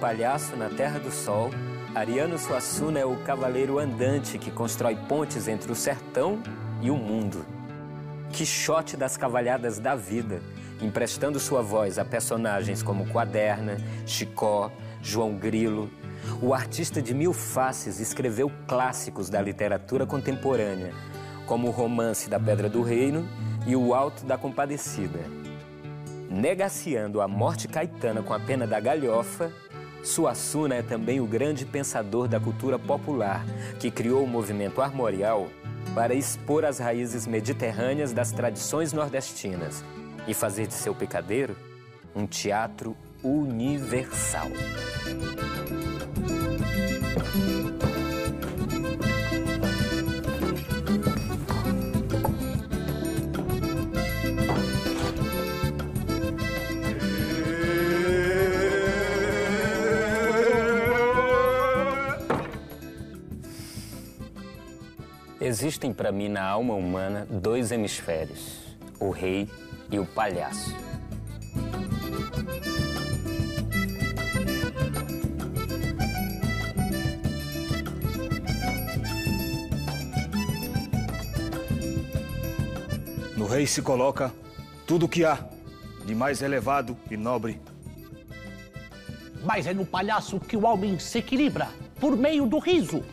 Palhaço na Terra do Sol, Ariano Suassuna é o cavaleiro andante que constrói pontes entre o sertão e o mundo. Quixote das cavalhadas da vida, emprestando sua voz a personagens como Quaderna, Chicó, João Grilo. O artista de mil faces escreveu clássicos da literatura contemporânea, como o Romance da Pedra do Reino e O Alto da Compadecida. Negaciando a morte caetana com a pena da galhofa, Suassuna é também o grande pensador da cultura popular, que criou o movimento armorial para expor as raízes mediterrâneas das tradições nordestinas e fazer de seu picadeiro um teatro universal. Existem para mim na alma humana dois hemisférios: o rei e o palhaço. No rei se coloca tudo o que há de mais elevado e nobre. Mas é no palhaço que o homem se equilibra por meio do riso.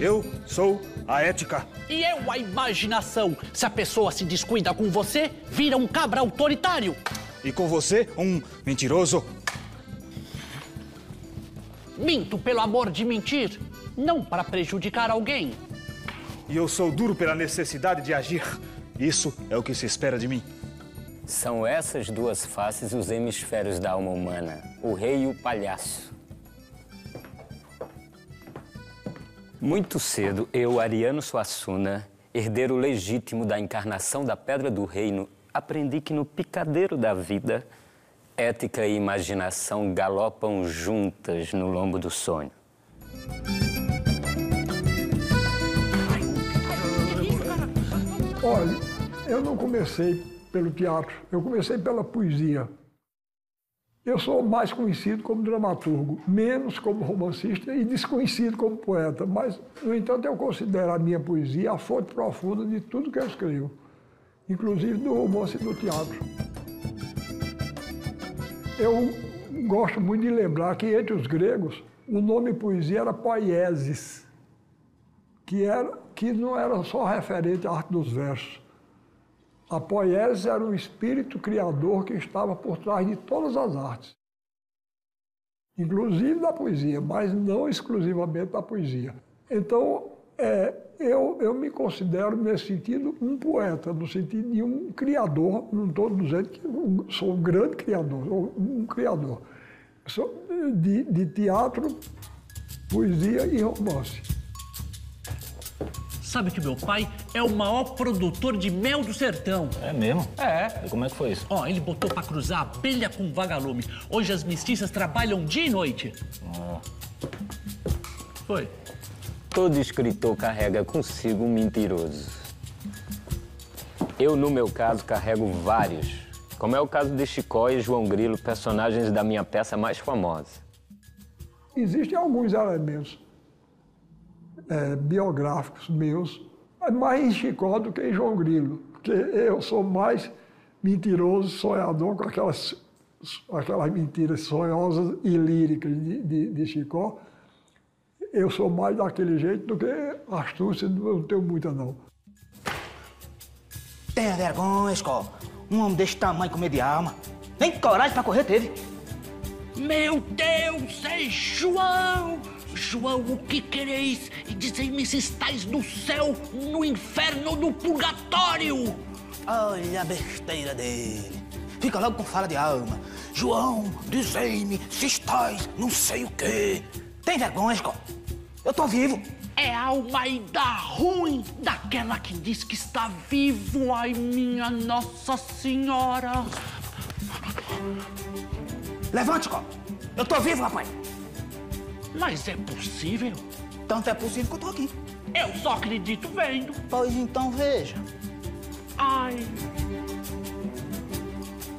Eu sou a ética. E eu a imaginação. Se a pessoa se descuida com você, vira um cabra autoritário. E com você, um mentiroso. Minto pelo amor de mentir, não para prejudicar alguém. E eu sou duro pela necessidade de agir. Isso é o que se espera de mim. São essas duas faces os hemisférios da alma humana, o rei e o palhaço. Muito cedo, eu, Ariano Suassuna, herdeiro legítimo da encarnação da Pedra do Reino, aprendi que no picadeiro da vida, ética e imaginação galopam juntas no lombo do sonho. Olha, eu não comecei pelo teatro, eu comecei pela poesia. Eu sou mais conhecido como dramaturgo, menos como romancista e desconhecido como poeta, mas, no entanto, eu considero a minha poesia a fonte profunda de tudo que eu escrevo, inclusive do romance e do teatro. Eu gosto muito de lembrar que, entre os gregos, o nome poesia era poiesis, que, era, que não era só referente à arte dos versos. A poiesia era um espírito criador que estava por trás de todas as artes, inclusive da poesia, mas não exclusivamente da poesia. Então, é, eu, eu me considero, nesse sentido, um poeta, no sentido de um criador, não estou dizendo que sou um grande criador, sou um criador sou de, de teatro, poesia e romance. Sabe que meu pai é o maior produtor de mel do sertão. É mesmo? É. E como é que foi isso? Ó, ele botou pra cruzar abelha com vagalume. Hoje as mestiças trabalham dia e noite. Ah, Foi. Todo escritor carrega consigo um mentiroso. Eu, no meu caso, carrego vários, como é o caso de Chicó e João Grilo, personagens da minha peça mais famosa. Existem alguns elementos é, biográficos meus, mais em Chicó do que em João Grilo, porque eu sou mais mentiroso, sonhador com aquelas, aquelas mentiras sonhosas e líricas de, de, de Chicó. Eu sou mais daquele jeito do que astúcia, não tenho muita não. Tenha vergonha, escola. Um homem desse tamanho com medo de alma. Nem coragem pra correr teve. Meu Deus, é João! João, o que quereis? E dizei-me se estáis no céu, no inferno ou no purgatório! Olha a besteira dele. Fica logo com fala de alma. João, dizei-me se estás não sei o quê. Tem vergonha, escola. Eu tô vivo. É alma ainda ruim daquela que diz que está vivo. Ai, minha Nossa Senhora! Levante, escola. Eu tô vivo, rapaz. Mas é possível? Tanto é possível que eu tô aqui. Eu só acredito vendo. Pois então veja. Ai.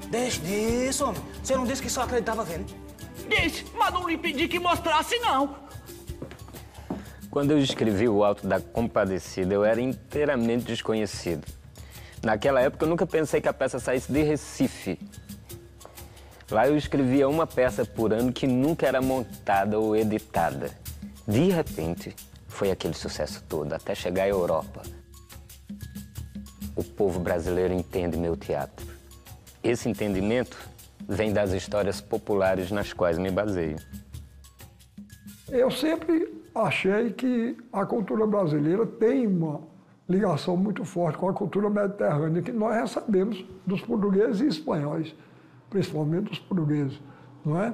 Deixe disso, homem. Você não disse que só acreditava vendo? Disse, mas não lhe pedi que mostrasse, não. Quando eu escrevi o Alto da Compadecida, eu era inteiramente desconhecido. Naquela época, eu nunca pensei que a peça saísse de Recife. Lá eu escrevia uma peça por ano que nunca era montada ou editada. De repente, foi aquele sucesso todo, até chegar à Europa. O povo brasileiro entende meu teatro. Esse entendimento vem das histórias populares nas quais me baseio. Eu sempre achei que a cultura brasileira tem uma ligação muito forte com a cultura mediterrânea que nós recebemos dos portugueses e espanhóis, principalmente dos portugueses, não é?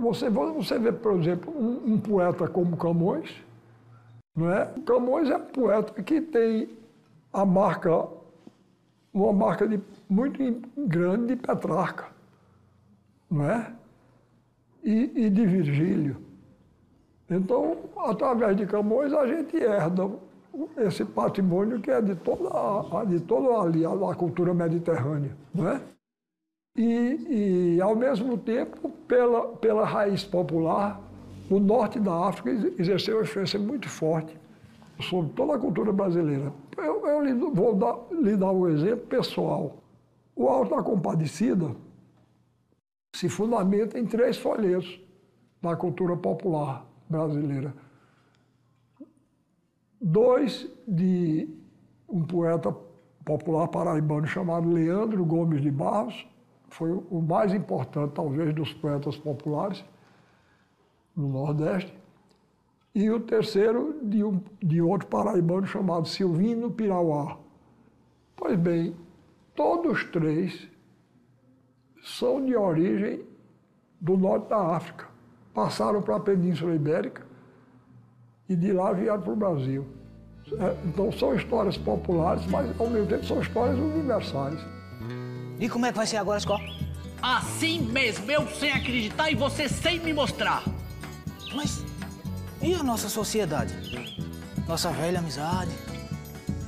Você, você vê, por exemplo, um, um poeta como Camões, não é? Camões é um poeta que tem a marca, uma marca de, muito grande de Petrarca, não é? E, e de Virgílio. Então, através de Camões, a gente herda esse patrimônio que é de toda a, de toda ali, a cultura mediterrânea, não é? E, e, ao mesmo tempo, pela, pela raiz popular, o norte da África exerceu uma influência muito forte sobre toda a cultura brasileira. Eu, eu lhe, vou dar, lhe dar um exemplo pessoal. O Alto da Compadecida se fundamenta em três folhetos da cultura popular brasileira. Dois de um poeta popular paraibano chamado Leandro Gomes de Barros, foi o mais importante, talvez, dos poetas populares no Nordeste. E o terceiro de, um, de outro paraibano chamado Silvino Pirauá. Pois bem, todos três são de origem do norte da África passaram para a Península Ibérica e de lá vieram para o Brasil. É, então são histórias populares, mas ao mesmo tempo são histórias universais. E como é que vai ser agora, Scott? Assim mesmo, eu sem acreditar e você sem me mostrar. Mas e a nossa sociedade? Nossa velha amizade?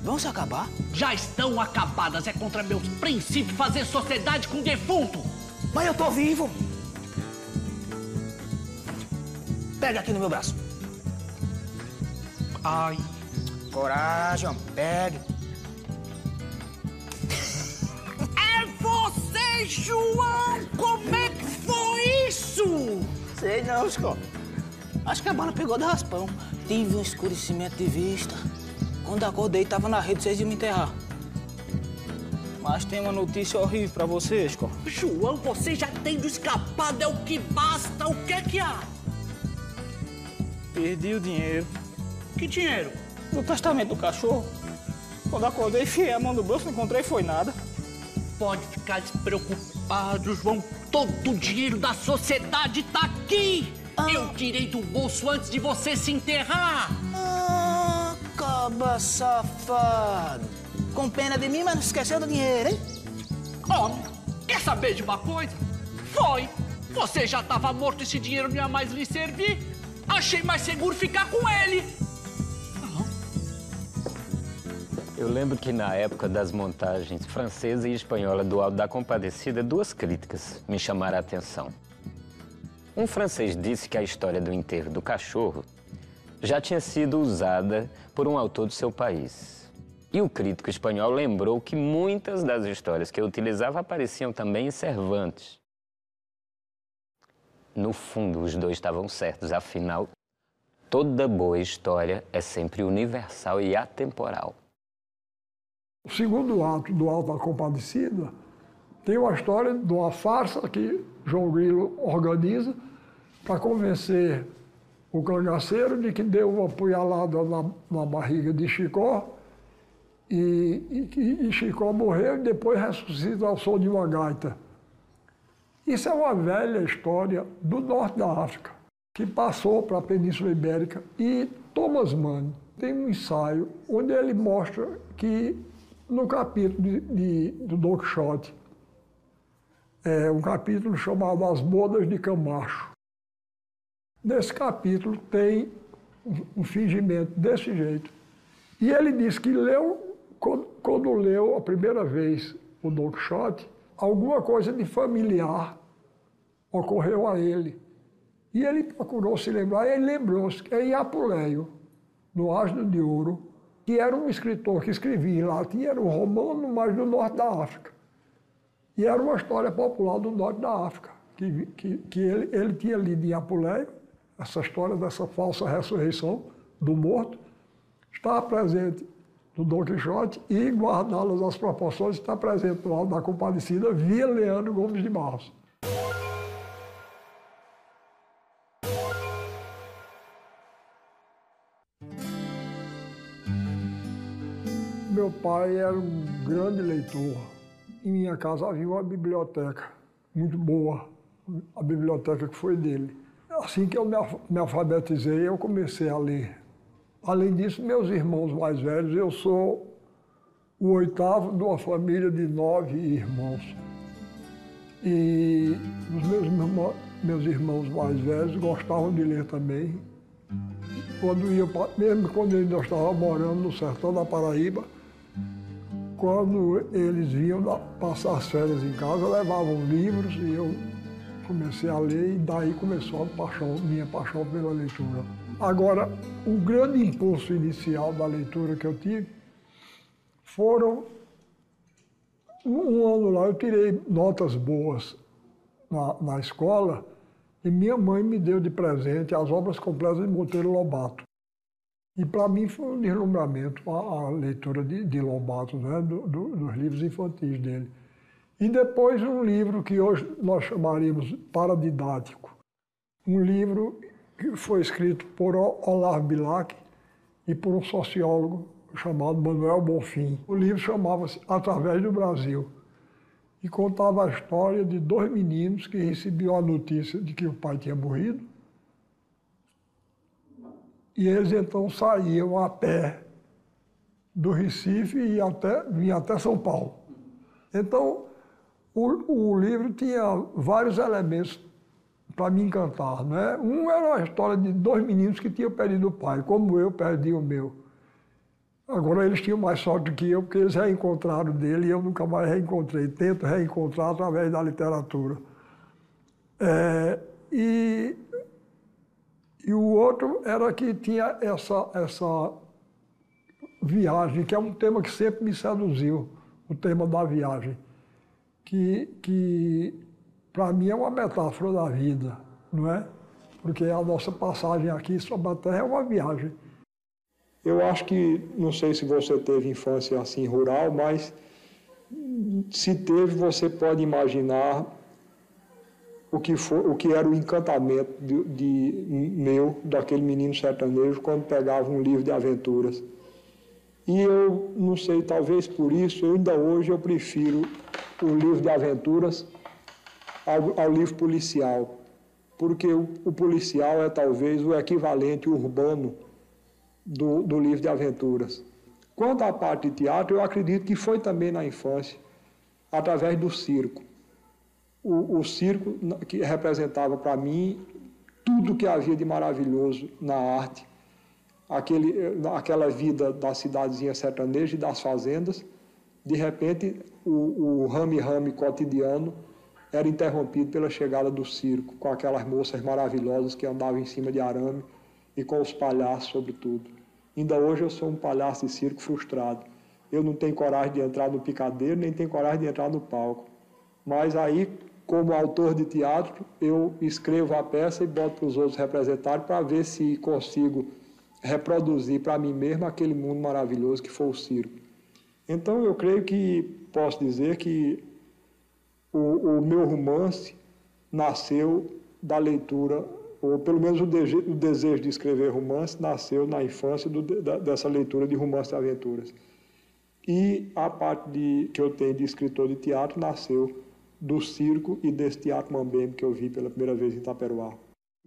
Vão se acabar? Já estão acabadas. É contra meus princípios fazer sociedade com defunto. Mas eu tô vivo. Pega aqui no meu braço. Ai. Coragem, pegue. João! Como é que foi isso? Sei não, Scott. Acho que a bala pegou de raspão. Tive um escurecimento de vista. Quando acordei, tava na rede, vocês iam me enterrar. Mas tem uma notícia horrível pra vocês, Scott. João, você já tem escapado, é o que basta. O que é que há? Perdi o dinheiro. Que dinheiro? No testamento do cachorro. Quando acordei, enfiei a mão no bolso, não encontrei foi nada. Pode ficar despreocupado, João. Todo o dinheiro da sociedade tá aqui. Ah. Eu tirei do bolso antes de você se enterrar. Ah, caba safado. Com pena de mim, mas não esqueceu do dinheiro, hein? Homem, quer saber de uma coisa? Foi. Você já estava morto, esse dinheiro não ia mais lhe servir. Achei mais seguro ficar com ele. Eu lembro que na época das montagens francesa e espanhola do Alto da Compadecida, duas críticas me chamaram a atenção. Um francês disse que a história do enterro do cachorro já tinha sido usada por um autor do seu país. E o crítico espanhol lembrou que muitas das histórias que eu utilizava apareciam também em Cervantes. No fundo, os dois estavam certos, afinal, toda boa história é sempre universal e atemporal. O segundo ato do Alto da Compadecida tem uma história de uma farsa que João Grilo organiza para convencer o cangaceiro de que deu uma apunhalada na, na barriga de Chicó e, e, e Chicó morreu e depois ressuscita ao som de uma gaita. Isso é uma velha história do norte da África, que passou para a Península Ibérica. E Thomas Mann tem um ensaio onde ele mostra que no capítulo de, de, do Don Quixote, é um capítulo chamado As Bodas de Camacho. Nesse capítulo tem um, fingimento desse jeito. E ele diz que leu, quando, quando leu a primeira vez o Don Quixote, alguma coisa de familiar ocorreu a ele. E ele procurou se lembrar, e ele lembrou-se que é Iapuleio, no Asno de Ouro, que era um escritor que escrevia em latim, era um romano, mas do norte da África. E era uma história popular do norte da África, que, que, que ele, ele tinha lido em Apuleio, essa história dessa falsa ressurreição do morto, está presente no Dom Quixote e, guardadas as proporções, está presente no Alto da Compadecida via Leandro Gomes de Barros. Pai era um grande leitor. Em minha casa havia uma biblioteca muito boa, a biblioteca que foi dele. Assim que eu me alfabetizei, eu comecei a ler. Além disso, meus irmãos mais velhos, eu sou o oitavo de uma família de nove irmãos. E os meus, meus irmãos mais velhos gostavam de ler também. Quando ia, mesmo quando eu ainda estava morando no sertão da Paraíba, quando eles vinham passar as férias em casa, levavam livros e eu comecei a ler e daí começou a paixão, minha paixão pela leitura. Agora, o grande impulso inicial da leitura que eu tive foram um ano lá eu tirei notas boas na, na escola e minha mãe me deu de presente as obras completas de Monteiro Lobato. E para mim foi um deslumbramento a, a leitura de, de Lobato, né, do, do, dos livros infantis dele. E depois um livro que hoje nós chamaríamos paradidático. Um livro que foi escrito por Olavo Bilac e por um sociólogo chamado Manuel Bonfim. O livro chamava-se Através do Brasil e contava a história de dois meninos que recebiam a notícia de que o pai tinha morrido e eles então saíam a pé do Recife e até, vinham até São Paulo. Então, o, o livro tinha vários elementos para me encantar. Né? Um era a história de dois meninos que tinham perdido o pai, como eu perdi o meu. Agora eles tinham mais sorte do que eu, porque eles reencontraram dele e eu nunca mais reencontrei. Tento reencontrar através da literatura. É, e e o outro era que tinha essa, essa viagem, que é um tema que sempre me seduziu, o tema da viagem, que, que para mim é uma metáfora da vida, não é? Porque a nossa passagem aqui sobre a Terra é uma viagem. Eu acho que, não sei se você teve infância assim rural, mas se teve, você pode imaginar o que, for, o que era o encantamento de, de, meu, daquele menino sertanejo, quando pegava um livro de aventuras. E eu não sei, talvez por isso, ainda hoje eu prefiro o livro de aventuras ao, ao livro policial, porque o, o, policial é talvez o equivalente urbano do, do livro de aventuras. Quanto à parte de teatro, eu acredito que foi também na infância, através do circo o, o circo que representava para mim tudo que havia de maravilhoso na arte, aquele, aquela vida da cidadezinha sertaneja e das fazendas, de repente o rame-rame cotidiano era interrompido pela chegada do circo, com aquelas moças maravilhosas que andavam em cima de arame e com os palhaços sobretudo. Ainda hoje eu sou um palhaço de circo frustrado. Eu não tenho coragem de entrar no picadeiro, nem tenho coragem de entrar no palco. Mas aí, como autor de teatro, eu escrevo a peça e boto para os outros representarem para ver se consigo reproduzir para mim mesmo aquele mundo maravilhoso que foi o circo. Então eu creio que posso dizer que o, o meu romance nasceu da leitura, ou pelo menos o, de, o, desejo de escrever romance nasceu na infância do, da, dessa leitura de romance de aventuras. E a parte de, que eu tenho de escritor de teatro nasceu do circo e desse teatro mambembe que eu vi pela primeira vez em Itaperuá.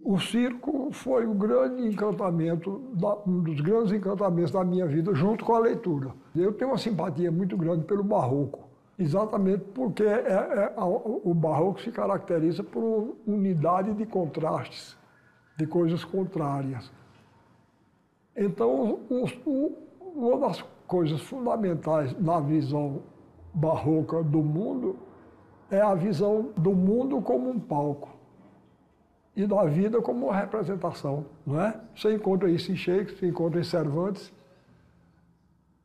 O circo foi o grande encantamento, um dos grandes encantamentos da minha vida, junto com a leitura. Eu tenho uma simpatia muito grande pelo barroco, exatamente porque é, é, o barroco se caracteriza por unidade de contrastes, de coisas contrárias. Então, uma das coisas fundamentais na visão barroca do mundo é a visão do mundo como um palco e da vida como uma representação, não é? Você encontra isso em Shakespeare, você encontra em Cervantes,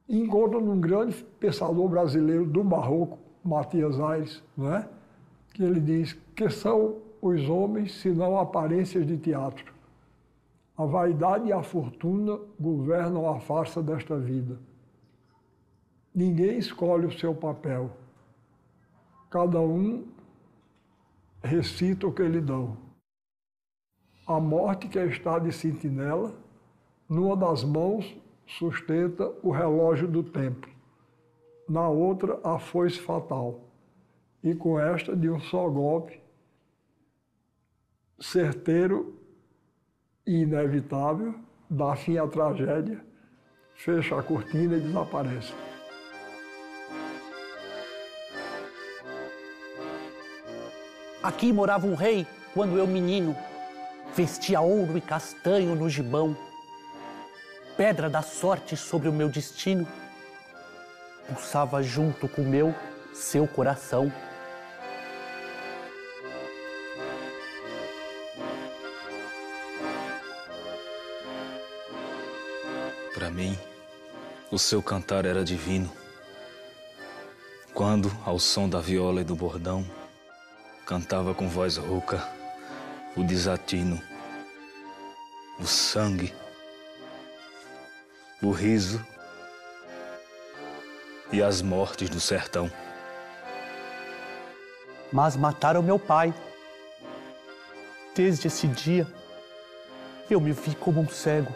encontra num grande pensador brasileiro do barroco, Matias Aires, não é? Que ele diz que são os homens senão aparências de teatro. A vaidade e a fortuna governam a farsa desta vida. Ninguém escolhe o seu papel. Cada um recita o que lhe dão. A morte que está de sentinela, numa das mãos sustenta o relógio do tempo, na outra a foice fatal, e com esta, de um só golpe, certeiro e inevitável, dá fim à tragédia, fecha a cortina e desaparece. Aqui morava um rei quando eu menino, vestia ouro e castanho no gibão, pedra da sorte sobre o meu destino, pulsava junto com meu seu coração. Para mim, o seu cantar era divino. Quando, ao som da viola e do bordão, cantava com voz rouca o desatino, o sangue, o riso e as mortes do sertão. Mas mataram meu pai. Desde esse dia, eu me vi como um cego,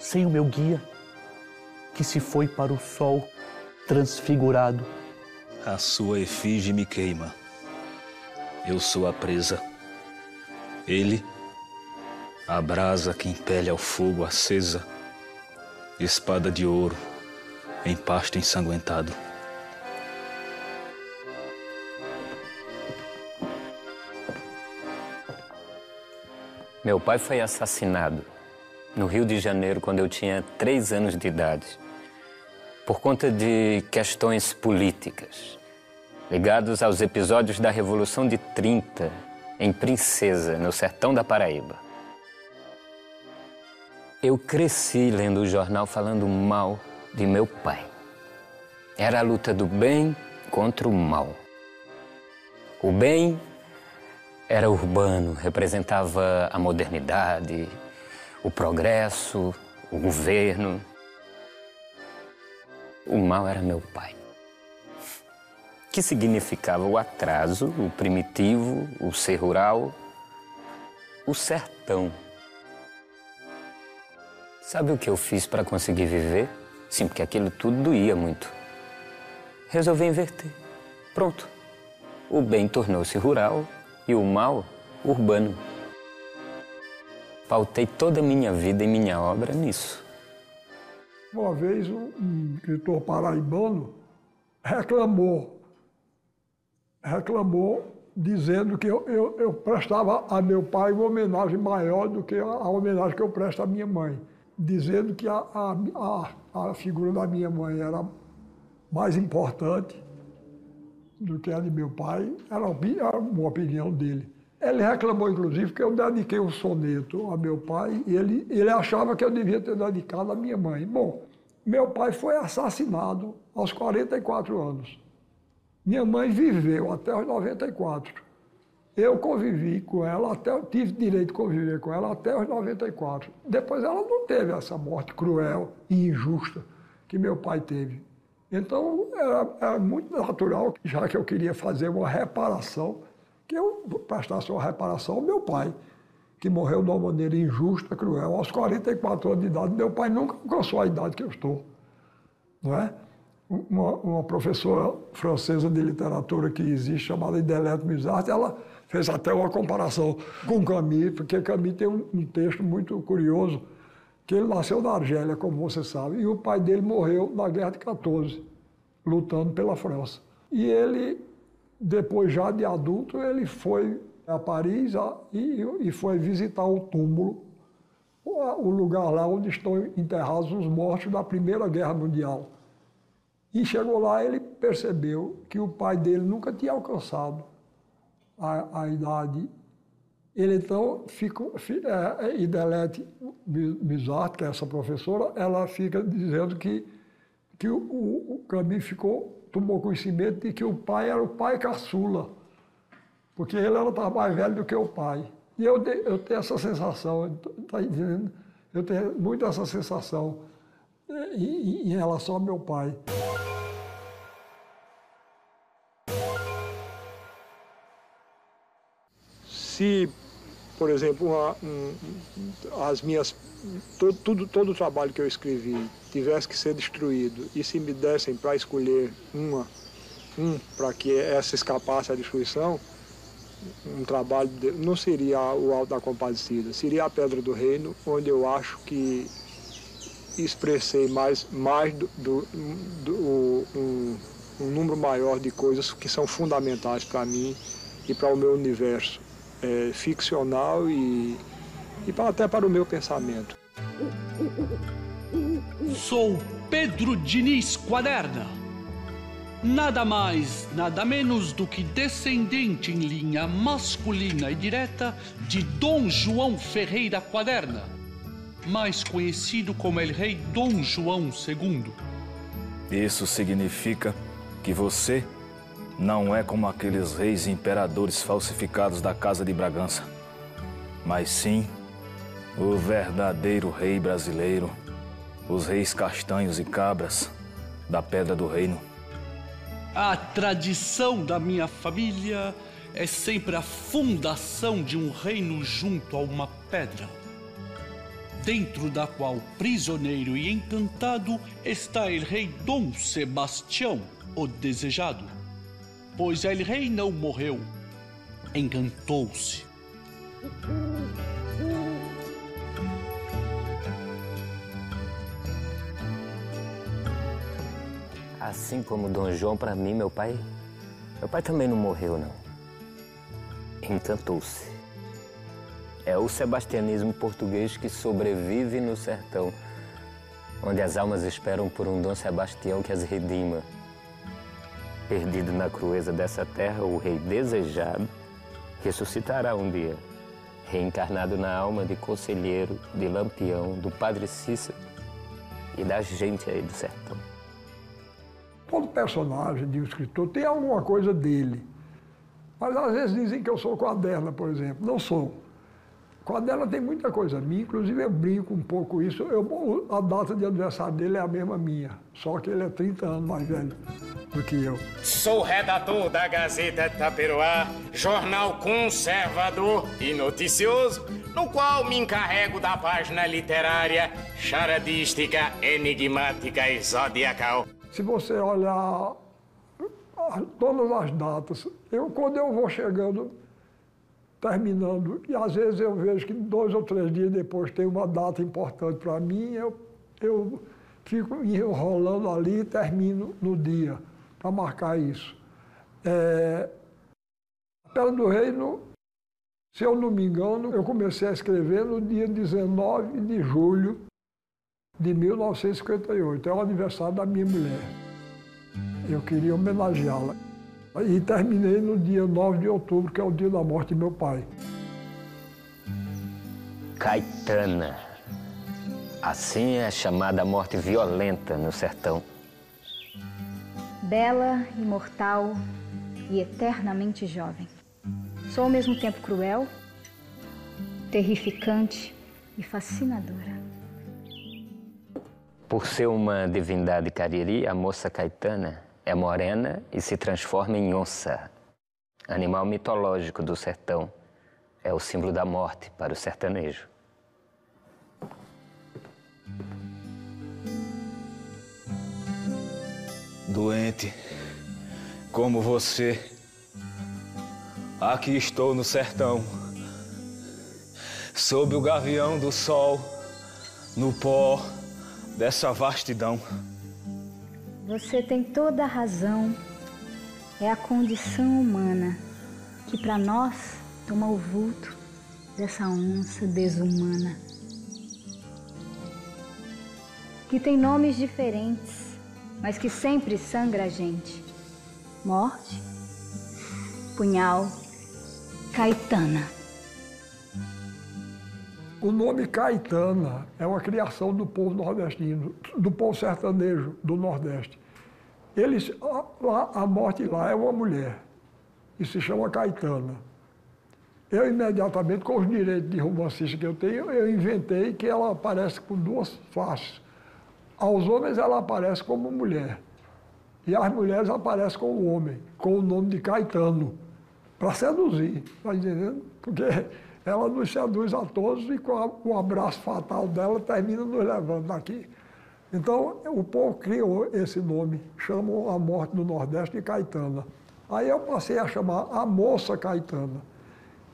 sem o meu guia, que se foi para o sol transfigurado. A sua efígie me queima. Eu sou a presa. Ele, a brasa que impele ao fogo acesa, espada de ouro em pasto ensanguentado. Meu pai foi assassinado no Rio de Janeiro quando eu tinha três anos de idade, por conta de questões políticas ligados aos episódios da Revolução de 30 em Princesa, no sertão da Paraíba. Eu cresci lendo o jornal falando mal de meu pai. Era a luta do bem contra o mal. O bem era urbano, representava a modernidade, o progresso, o governo. O mal era meu pai. Que significava o atraso, o primitivo, o ser rural, o sertão. Sabe o que eu fiz para conseguir viver? Sim, porque aquilo tudo doía muito. Resolvi inverter. Pronto. O bem tornou-se rural e o mal urbano. Pautei toda a minha vida e minha obra nisso. Uma vez um escritor paraibano reclamou, reclamou dizendo que eu, eu, eu, prestava a meu pai uma homenagem maior do que a homenagem que eu presto à minha mãe, dizendo que a, a, a, figura da minha mãe era mais importante do que a de meu pai, era uma opinião dele. Ele reclamou, inclusive, que eu dediquei um soneto a meu pai e ele, ele achava que eu devia ter dedicado à minha mãe. Bom, meu pai foi assassinado aos 44 anos. Minha mãe viveu até os 94. Eu convivi com ela até, tive direito de conviver com ela até os 94. Depois ela não teve essa morte cruel e injusta que meu pai teve. Então era, era muito natural, já que eu queria fazer uma reparação, que eu prestasse uma reparação ao meu pai, que morreu de uma maneira injusta, cruel, aos 44 anos de idade. Meu pai nunca alcançou a idade que eu estou. Não é? Uma, uma professora francesa de literatura que existe, chamada Idelette Musart, ela fez até uma comparação com Camus, porque Camus tem um, um texto muito curioso, que ele nasceu na Argélia, como você sabe, e o pai dele morreu na Guerra de 14, lutando pela França. E ele depois, já de adulto, ele foi a Paris e, foi visitar o túmulo, o lugar lá onde estão enterrados os mortos da Primeira Guerra Mundial. E chegou lá, ele percebeu que o pai dele nunca tinha alcançado a, a idade. Ele então fica, é, é, Idelete Mizart, que é essa professora, ela fica dizendo que, que o, o, ficou, tomou conhecimento de que o pai era o pai caçula, porque ele estava mais velho do que o pai. E eu, eu tenho essa sensação, tá entendendo? Eu tenho muito essa sensação é, em, em relação ao meu pai. Se, por exemplo, uma, um, as minhas todo, tudo, todo o trabalho que eu escrevi tivesse que ser destruído e se me dessem para escolher uma, um para que essa escapasse à destruição, um trabalho de, não seria o Alto da Compadecida, seria a Pedra do Reino, onde eu acho que expressei mais, mais do, do, do um, um, número maior de coisas que são fundamentais para mim e para o meu universo é, ficcional e, e para, até para o meu pensamento. Sou Pedro Diniz Quaderna nada mais, nada menos do que descendente em linha masculina e direta de Dom João Ferreira Quaderna, mais conhecido como El Rei Dom João II. Isso significa que você não é como aqueles reis e imperadores falsificados da Casa de Bragança, mas sim o verdadeiro rei brasileiro, os reis castanhos e cabras da Pedra do Reino. A tradição da minha família é sempre a fundação de um reino junto a uma pedra, dentro da qual, prisioneiro e encantado, está o rei Dom Sebastião, o desejado. Pois el rei não morreu, encantou-se. Assim como Dom João, para mim, meu pai. Meu pai também não morreu, não. Encantou-se. É o sebastianismo português que sobrevive no sertão, onde as almas esperam por um Dom Sebastião que as redima. Perdido na crueza dessa terra, o rei desejado ressuscitará um dia, reencarnado na alma de conselheiro, de lampião, do padre Cícero e da gente aí do sertão. Todo personagem de um escritor tem alguma coisa dele. Mas às vezes dizem que eu sou quaderna, por exemplo. Não sou. Quaderna tem muita coisa minha, inclusive eu brinco um pouco isso. Eu, a data de aniversário dele é a mesma minha, só que ele é 30 anos mais velho do que eu. Sou redator da Gazeta Taperoá, jornal conservador e noticioso, no qual me encarrego da página literária, charadística, enigmática e zodiacal. Se você olhar todas as datas, eu quando eu vou chegando, terminando, e às vezes eu vejo que dois ou três dias depois tem uma data importante para mim, eu, eu fico enrolando ali e termino no dia, para marcar isso. É, Pedra do Reino, se eu não me engano, eu comecei a escrever no dia 19 de julho de 1958. É o aniversário da minha mulher. Eu queria homenageá-la. E terminei no dia 9 de outubro, que é o dia da morte de meu pai. Caetana. Assim é chamada a morte violenta no sertão. Bela, imortal e eternamente jovem. Sou ao mesmo tempo cruel, terrificante e fascinadora. Por ser uma divindade cariri, a moça Caetana é morena e se transforma em onça. Animal mitológico do sertão. É o símbolo da morte para o sertanejo. Doente como você, aqui estou no sertão, sob o gavião do sol, no pó dessa vastidão. Você tem toda a razão. É a condição humana que para nós toma o vulto dessa onça desumana. Que tem nomes diferentes, mas que sempre sangra a gente. Morte, punhal, Caetana. O nome Caetana é uma criação do povo nordestino, do povo sertanejo do Nordeste. Eles, lá, a morte lá é uma mulher e se chama Caetana. Eu imediatamente, com os direitos de romancista que eu tenho, eu inventei que ela aparece com duas faces. Aos homens ela aparece como mulher e às mulheres aparece como homem, com o nome de Caetano, para seduzir, está entendendo? Porque ela nos seduz a todos e com a, o abraço fatal dela termina nos levando daqui. Então, o povo criou esse nome, chamam a morte do Nordeste de Caetana. Aí eu passei a chamar a moça Caetana.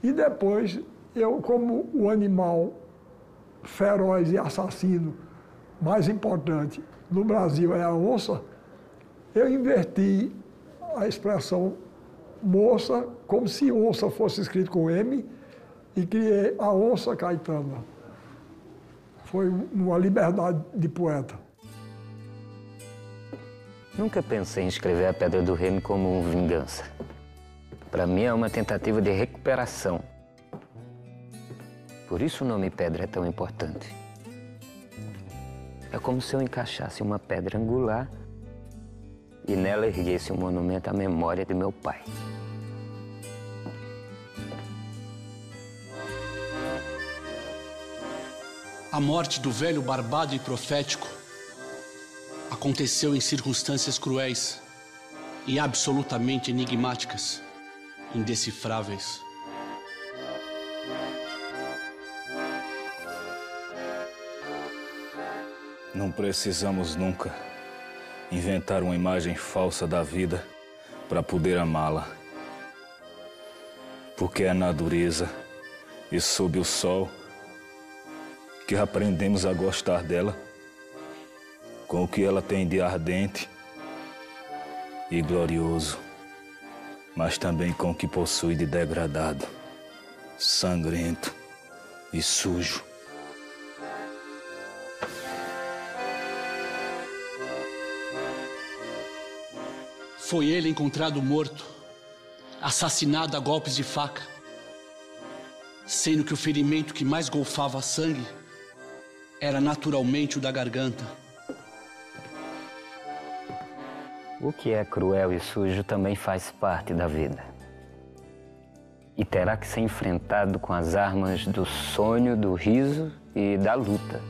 E depois, eu, como o animal feroz e assassino mais importante no Brasil é a onça, eu inverti a expressão moça, como se onça fosse escrito com M, e criei a onça Caetana. Foi uma liberdade de poeta. Nunca pensei em escrever a Pedra do Reino como vingança. Para mim é uma tentativa de recuperação. Por isso o nome Pedra é tão importante. É como se eu encaixasse uma pedra angular e nela erguesse um monumento à memória de meu pai. A morte do velho barbado e profético aconteceu em circunstâncias cruéis e absolutamente enigmáticas, indecifráveis. Não precisamos nunca inventar uma imagem falsa da vida para poder amá-la. Porque é a natureza e sob o sol que aprendemos a gostar dela com o que ela tem de ardente e glorioso, mas também com o que possui de degradado, sangrento e sujo. Foi ele encontrado morto, assassinado a golpes de faca, sendo que o ferimento que mais golfava sangue era naturalmente o da garganta. O que é cruel e sujo também faz parte da vida. E terá que ser enfrentado com as armas do sonho, do riso e da luta.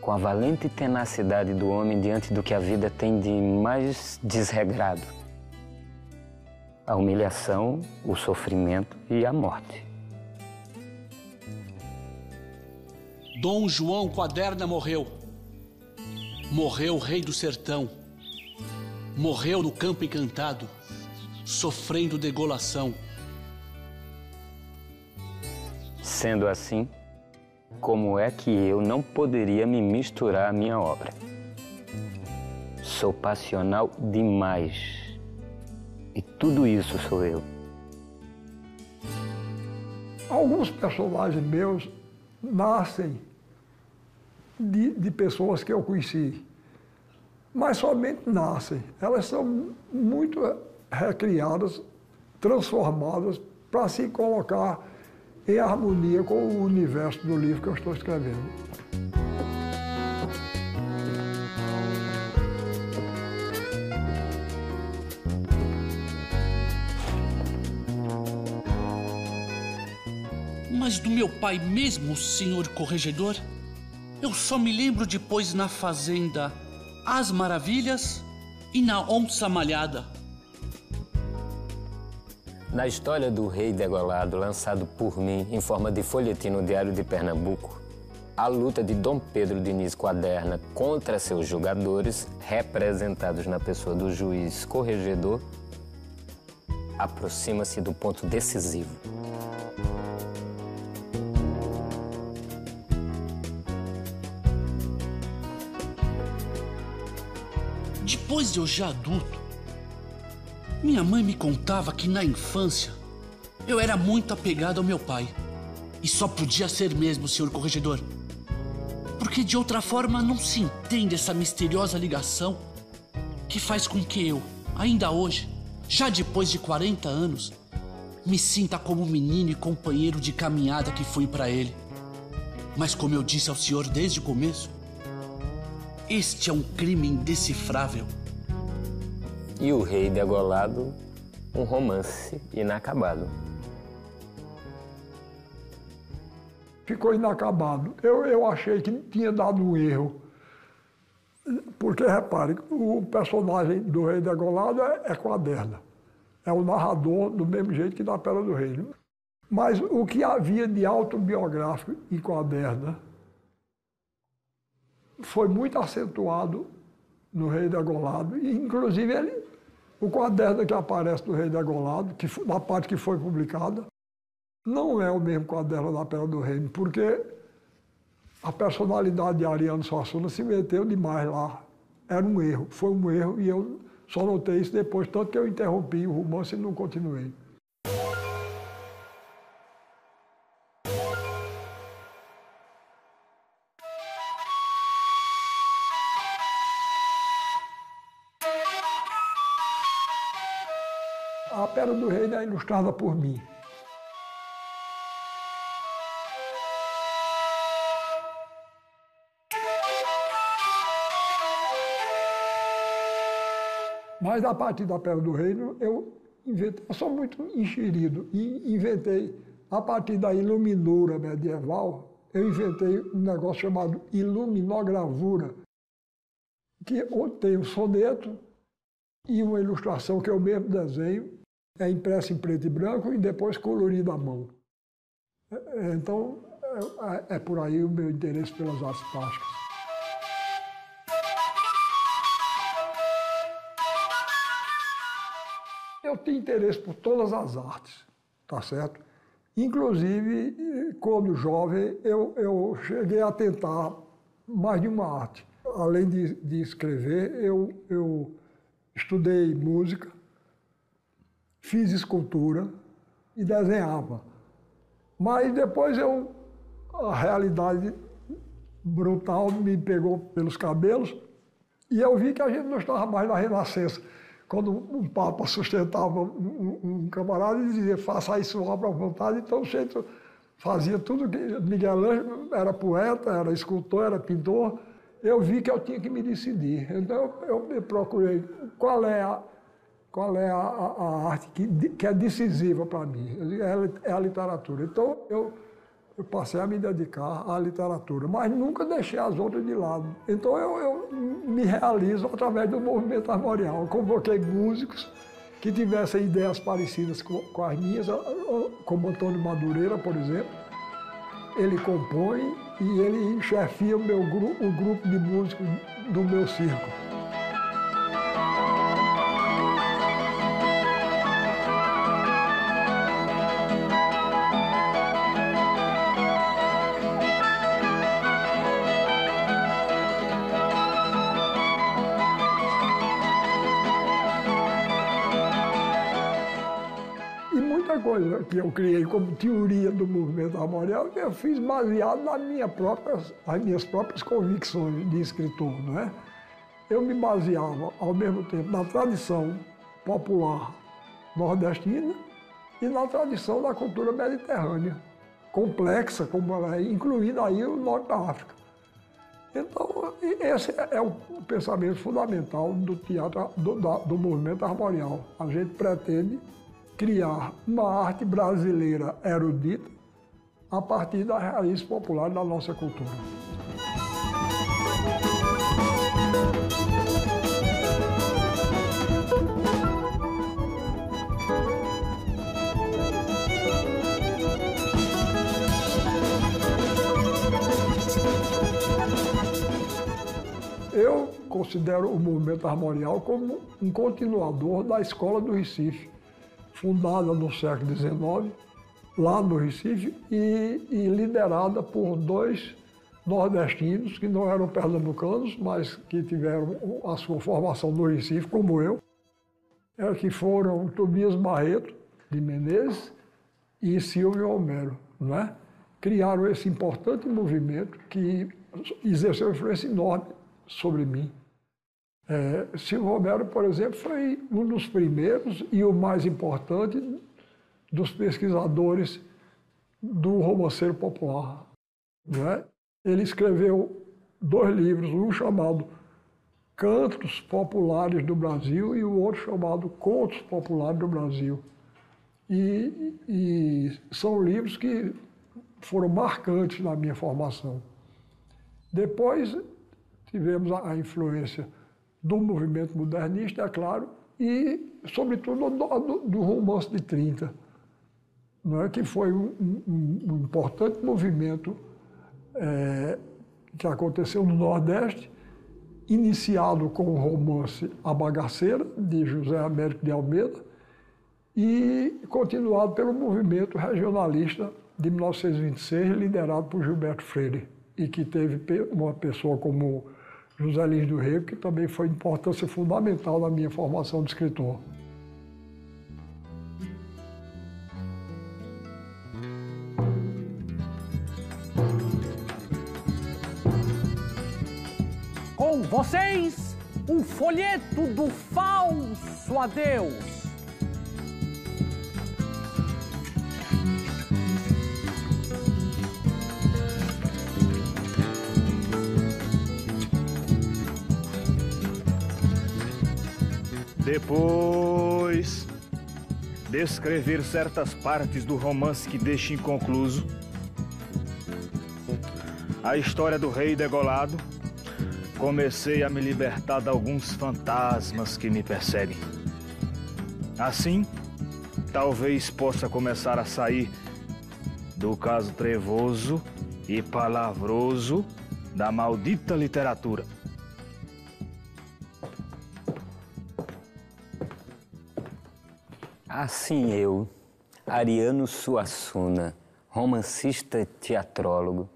Com a valente tenacidade do homem diante do que a vida tem de mais desregrado: a humilhação, o sofrimento e a morte. Dom João Quaderna morreu. Morreu o rei do sertão morreu no campo encantado, sofrendo degolação. Sendo assim, como é que eu não poderia me misturar à minha obra? Sou passional demais. E tudo isso sou eu. Alguns personagens meus nascem de, de pessoas que eu conheci mas somente nascem. Elas são muito recriadas, transformadas para se colocar em harmonia com o universo do livro que eu estou escrevendo. Mas do meu pai mesmo, senhor corregedor? Eu só me lembro depois na fazenda as Maravilhas e Na Onça Malhada. Na história do Rei Degolado, lançado por mim em forma de folhetim no Diário de Pernambuco, a luta de Dom Pedro Diniz Quaderna contra seus jogadores, representados na pessoa do juiz corregedor, aproxima-se do ponto decisivo. De eu já adulto, minha mãe me contava que na infância eu era muito apegado ao meu pai. E só podia ser mesmo, senhor corregedor. Porque de outra forma não se entende essa misteriosa ligação que faz com que eu, ainda hoje, já depois de 40 anos, me sinta como o menino e companheiro de caminhada que fui para ele. Mas como eu disse ao senhor desde o começo, este é um crime indecifrável. E o rei degolado, um romance inacabado. Ficou inacabado. Eu, eu achei que tinha dado um erro. Porque, repare, o personagem do rei degolado é, é quaderna. É o narrador do mesmo jeito que na Pérola do Rei. Mas o que havia de autobiográfico em quaderna foi muito acentuado no Rei Degolado, e inclusive ele, o quaderno que aparece do Rei Degolado, que, na parte que foi publicada, não é o mesmo quaderno da Pérola do Reino, porque a personalidade de Ariano Suassuna se meteu demais lá. Era um erro, foi um erro, e eu só notei isso depois, tanto que eu interrompi o romance e não continuei. A Pérola do Reino é ilustrada por mim. Mas a partir da Pérola do Reino, eu inventei, eu sou muito enxerido, e inventei, a partir da iluminura medieval, eu inventei um negócio chamado iluminogravura, que tem um soneto e uma ilustração que eu mesmo desenho, é impressa em preto e branco e depois colorida à mão. É, é, então, é, é por aí o meu interesse pelas artes plásticas. Eu tenho interesse por todas as artes, tá certo? Inclusive, quando jovem, eu, eu cheguei a tentar mais de uma arte. Além de, de escrever, eu, eu estudei música, fiz escultura e desenhava. Mas depois eu, a realidade brutal me pegou pelos cabelos e eu vi que a gente não estava mais na Renascença. Quando um Papa sustentava um, um camarada e dizia, faça isso obra à vontade, então o jeito fazia tudo que. Miguel Ângelo era poeta, era escultor, era pintor. Eu vi que eu tinha que me decidir. Então eu, eu procurei qual é a, qual é a, a, arte que, que, é decisiva para mim. É, é, a literatura. Então, eu, eu, passei a me dedicar à literatura, mas nunca deixei as outras de lado. Então, eu, eu me realizo através do movimento armorial. Eu convoquei músicos que tivessem ideias parecidas com, com as minhas, como Antônio Madureira, por exemplo. Ele compõe e ele chefia o, meu, o grupo de músicos do meu circo. Que eu criei como teoria do movimento armorial, eu fiz baseado nas minhas próprias, nas minhas próprias convicções de escritor, não é? Eu me baseava, ao mesmo tempo, na tradição popular nordestina e na tradição da cultura mediterrânea, complexa, como ela é, incluindo aí o norte da África. Então, esse é o pensamento fundamental do teatro, do, do movimento armorial. A gente pretende criar uma arte brasileira erudita a partir da raiz popular da nossa cultura. Eu considero o movimento armorial como um continuador da escola do Recife, fundada no século XIX, lá no Recife, e, e liderada por dois nordestinos que não eram pernambucanos, mas que tiveram a sua formação no Recife, como eu, é, que foram Tobias Barreto, de Menezes, e Silvio Homero, não é? criaram esse importante movimento que exerceu influência enorme sobre mim. É, Silvio Romero, por exemplo, foi um dos primeiros e o mais importante dos pesquisadores do romanceiro popular. Né? Ele escreveu dois livros, um chamado Cantos Populares do Brasil e o outro chamado Contos Populares do Brasil. E, e são livros que foram marcantes na minha formação. Depois tivemos a, a influência do movimento modernista, é claro, e, sobretudo, do, do romance de 30, não é? que foi um, um, um importante movimento é, que aconteceu no Nordeste, iniciado com o romance A Bagaceira, de José Américo de Almeida, e continuado pelo movimento regionalista de 1926, liderado por Gilberto Freire, e que teve uma pessoa como José Lins do Rego, que também foi importância fundamental na minha formação de escritor. Com vocês, o folheto do falso adeus. Depois de escrever certas partes do romance que deixa inconcluso, a história do rei degolado, comecei a me libertar de alguns fantasmas que me perseguem. Assim, talvez possa começar a sair do caso trevoso e palavroso da maldita literatura. Assim eu, Ariano Suassuna, romancista e teatrólogo,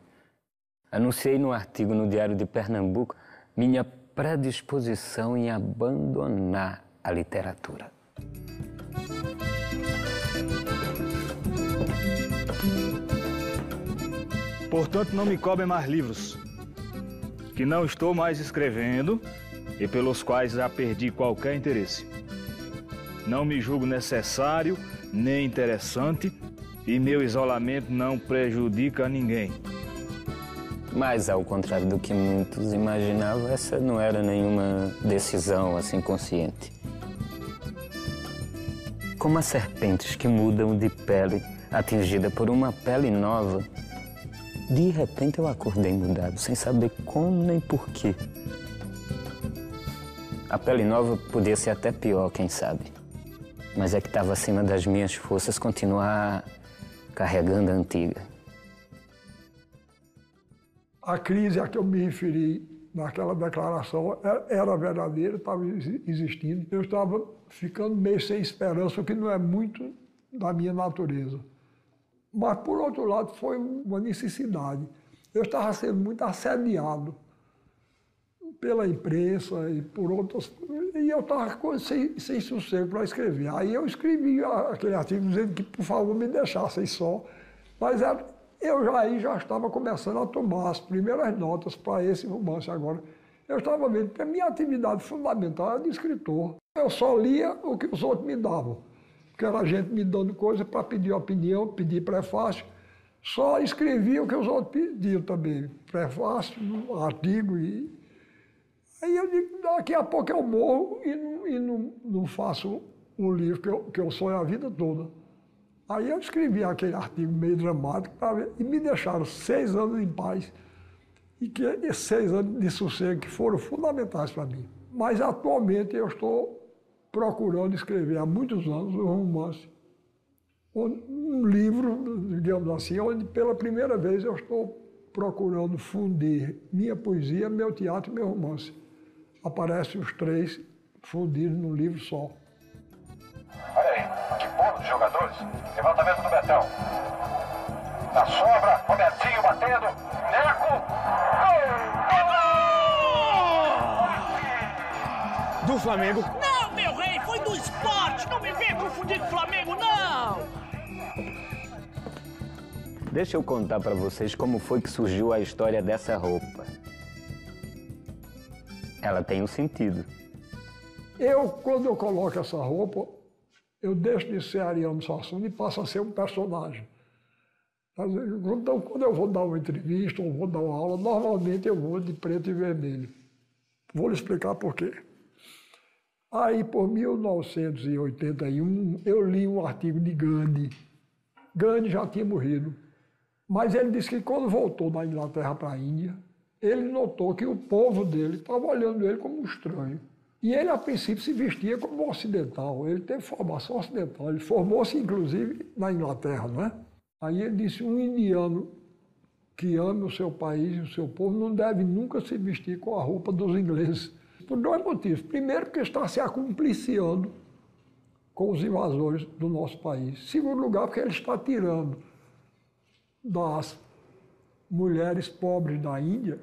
anunciei no artigo no Diário de Pernambuco minha predisposição em abandonar a literatura. Portanto, não me cobrem mais livros, que não estou mais escrevendo e pelos quais já perdi qualquer interesse. Não me julgo necessário nem interessante e meu isolamento não prejudica ninguém. Mas, ao contrário do que muitos imaginavam, essa não era nenhuma decisão assim consciente. Como as serpentes que mudam de pele, atingida por uma pele nova, de repente eu acordei mudado, sem saber como nem porquê. A pele nova podia ser até pior, quem sabe mas é que estava acima das minhas forças continuar carregando a antiga. A crise a que eu me referi naquela declaração é, era verdadeira, estava existindo. Eu estava ficando meio sem esperança, o que não é muito da minha natureza. Mas, por outro lado, foi uma necessidade. Eu estava sendo muito assediado pela imprensa e por outras. E eu estava sem, sem sossego para escrever. Aí eu escrevi aquele artigo dizendo que, por favor, me deixassem só. Mas era, eu já, aí já estava começando a tomar as primeiras notas para esse romance agora. Eu estava vendo que a minha atividade fundamental era de escritor. Eu só lia o que os outros me davam. Que era gente me dando coisa para pedir opinião, pedir prefácio. Só escrevia o que os outros pediam também. Prefácio, artigo e Aí eu digo, daqui a pouco eu morro e não, e não, não faço o livro que eu, que eu sonho a vida toda. Aí eu escrevi aquele artigo meio dramático ver, e me deixaram seis anos em paz. E que esses seis anos de sossego que foram fundamentais para mim. Mas atualmente eu estou procurando escrever há muitos anos um romance, um livro, digamos assim, onde pela primeira vez eu estou procurando fundir minha poesia, meu teatro e meu romance aparecem os três fundidos num livro só. Olha aí, que bolo de jogadores. Levantamento do Betão. Na sobra, Robertinho batendo. Neco. Gol! Do Flamengo. Não, meu rei, foi do esporte. Não me venha confundir com o Flamengo, não. Deixa eu contar para vocês como foi que surgiu a história dessa roupa ela tem um sentido. Eu, quando eu coloco essa roupa, eu deixo de ser Ariano Suassuna e passo a ser um personagem. Então, quando eu vou dar uma entrevista ou vou dar uma aula, normalmente eu vou de preto e vermelho. Vou lhe explicar por quê. Aí, por 1981, eu li um artigo de Gandhi. Gandhi já tinha morrido. Mas ele disse que quando voltou da Inglaterra para a Índia, ele notou que o povo dele estava olhando ele como um estranho. E ele, a princípio, se vestia como ocidental. Ele teve formação ocidental. Ele formou-se, inclusive, na Inglaterra, não é? Aí ele disse: um indiano que ama o seu país e o seu povo não deve nunca se vestir com a roupa dos ingleses. Por dois motivos. Primeiro, porque está se acumpliciando com os invasores do nosso país. Segundo lugar, porque ele está tirando das mulheres pobres da Índia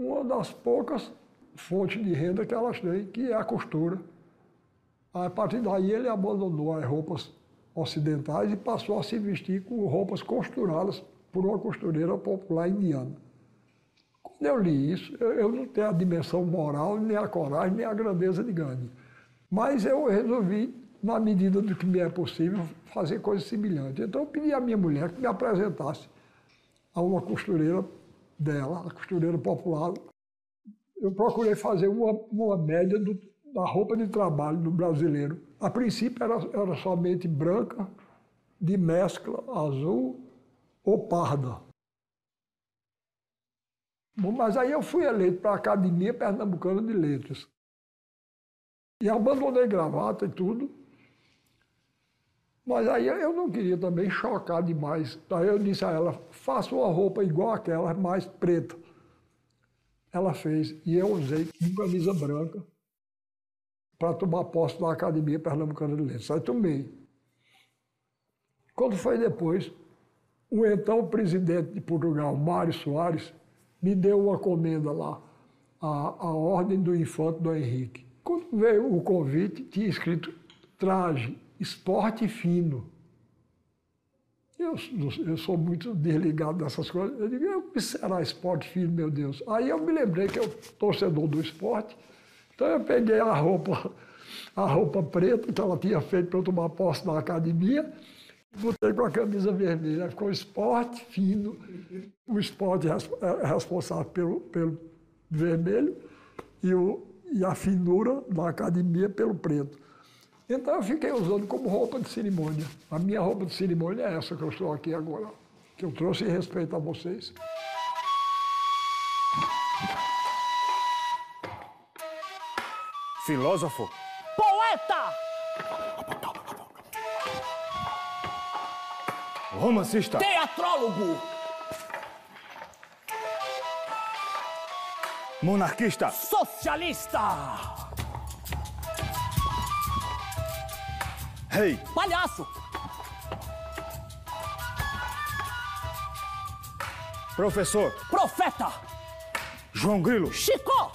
uma das poucas fontes de renda que elas têm, que é a costura. A partir daí ele abandonou as roupas ocidentais e passou a se vestir com roupas costuradas por uma costureira popular indiana. Quando eu li isso, eu, não tenho a dimensão moral, nem a coragem, nem a grandeza de Gandhi. Mas eu resolvi, na medida do que me é possível, fazer coisas semelhantes. Então eu pedi à minha mulher que me apresentasse a uma costureira dela, a costureira popular. Eu procurei fazer uma, uma média do, da roupa de trabalho do brasileiro. A princípio era, era somente branca, de mescla azul ou parda. Bom, mas aí eu fui eleito para a Academia Pernambucana de Letras. E abandonei gravata e tudo. Mas aí eu não queria também chocar demais. Aí eu disse a ela, faça uma roupa igual aquela, mais preta. Ela fez, e eu usei com camisa branca para tomar posse da Academia Pernambucana de Letras. Aí tomei. Quando foi depois, o então presidente de Portugal, Mário Soares, me deu uma comenda lá, a, a Ordem do Infante do Henrique. Quando veio o convite, tinha escrito traje, esporte fino. Eu, eu sou muito desligado dessas coisas. Eu digo, o que será esporte fino, meu Deus? Aí eu me lembrei que eu torcedor do esporte, então eu peguei a roupa, a roupa preta que ela tinha feito para eu tomar posse na academia, Botei com a camisa vermelha, ficou esporte fino, o esporte é responsável pelo, pelo vermelho e, o, e a finura da academia pelo preto. Então eu fiquei usando como roupa de cerimônia. A minha roupa de cerimônia é essa que eu estou aqui agora, que eu trouxe em respeito a vocês. Filósofo. Poeta! Romancista. Teatrólogo! Monarquista. Socialista! Rei. Palhaço! Professor. Profeta! João Grilo. Chico!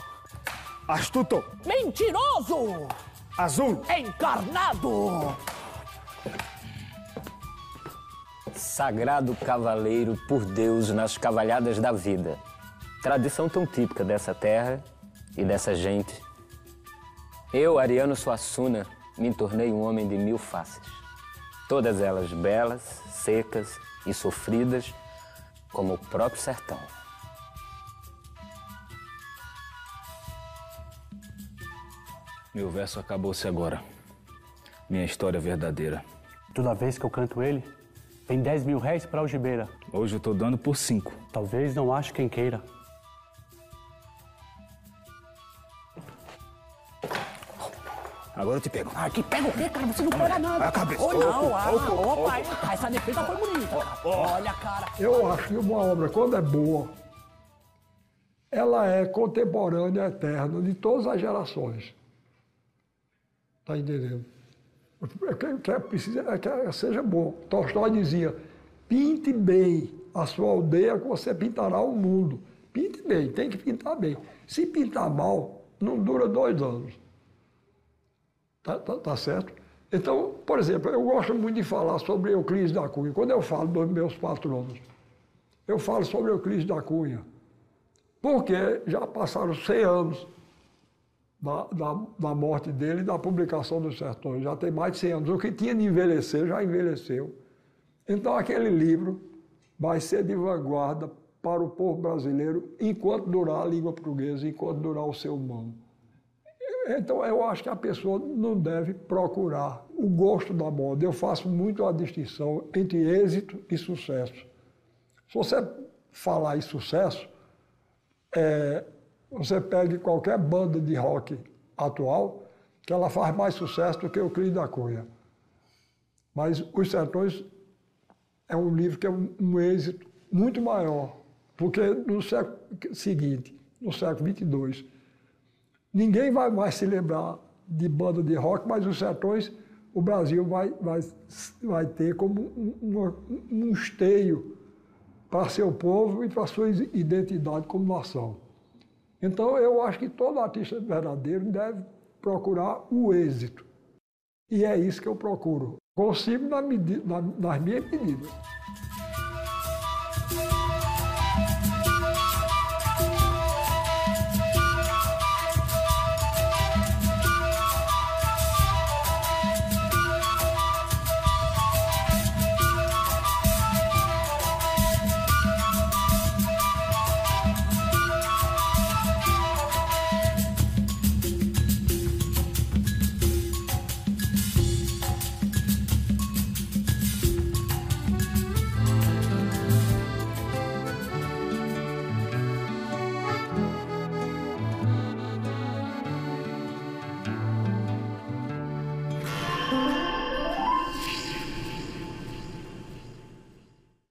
Astuto. Mentiroso! Azul. Encarnado! Sagrado cavaleiro por Deus nas cavalhadas da vida. Tradição tão típica dessa terra e dessa gente. Eu, Ariano Suassuna, me tornei um homem de mil faces. Todas elas belas, secas e sofridas, como o próprio sertão. Meu verso acabou-se agora. Minha história verdadeira. Toda vez que eu canto ele, vem 10 mil réis para algibeira. Hoje eu tô dando por cinco. Talvez não ache quem queira. Agora eu te pego. Ah, que pega o quê, cara? Você não pega nada. a cabeça. Ô, não, Opa, ah, opa, essa defesa foi bonita. Olha, cara. Eu acho que uma obra, quando é boa, ela é contemporânea, eterna, de todas as gerações. Está entendendo? Quem quer precisa é que seja bom. Tolstói dizia: pinte bem a sua aldeia que você pintará o mundo. Pinte bem, tem que pintar bem. Se pintar mal, não dura dois anos. Tá, tá, tá certo? Então, por exemplo, eu gosto muito de falar sobre Euclides da Cunha. Quando eu falo dos meus patronos, eu falo sobre Euclides da Cunha. Porque já passaram 100 anos da, da, da morte dele e da publicação dos Sertões. Já tem mais de 100 anos. O que tinha de envelhecer já envelheceu. Então, aquele livro vai ser de vanguarda para o povo brasileiro enquanto durar a língua portuguesa, enquanto durar o ser humano. Então, eu acho que a pessoa não deve procurar o gosto da moda. Eu faço muito a distinção entre êxito e sucesso. Se você falar em sucesso, é, você pegue qualquer banda de rock atual, que ela faz mais sucesso do que o Cris da Cunha. Mas Os Sertões é um livro que é um, um êxito muito maior, porque no século seguinte, no século 22, ninguém vai mais se lembrar de banda de rock, mas Os Sertões o Brasil vai, vai, vai ter como um, um, um esteio para seu povo e para sua identidade como nação. Então, eu acho que todo artista verdadeiro deve procurar o êxito. E é isso que eu procuro. Consigo na medida, na, nas minhas medidas.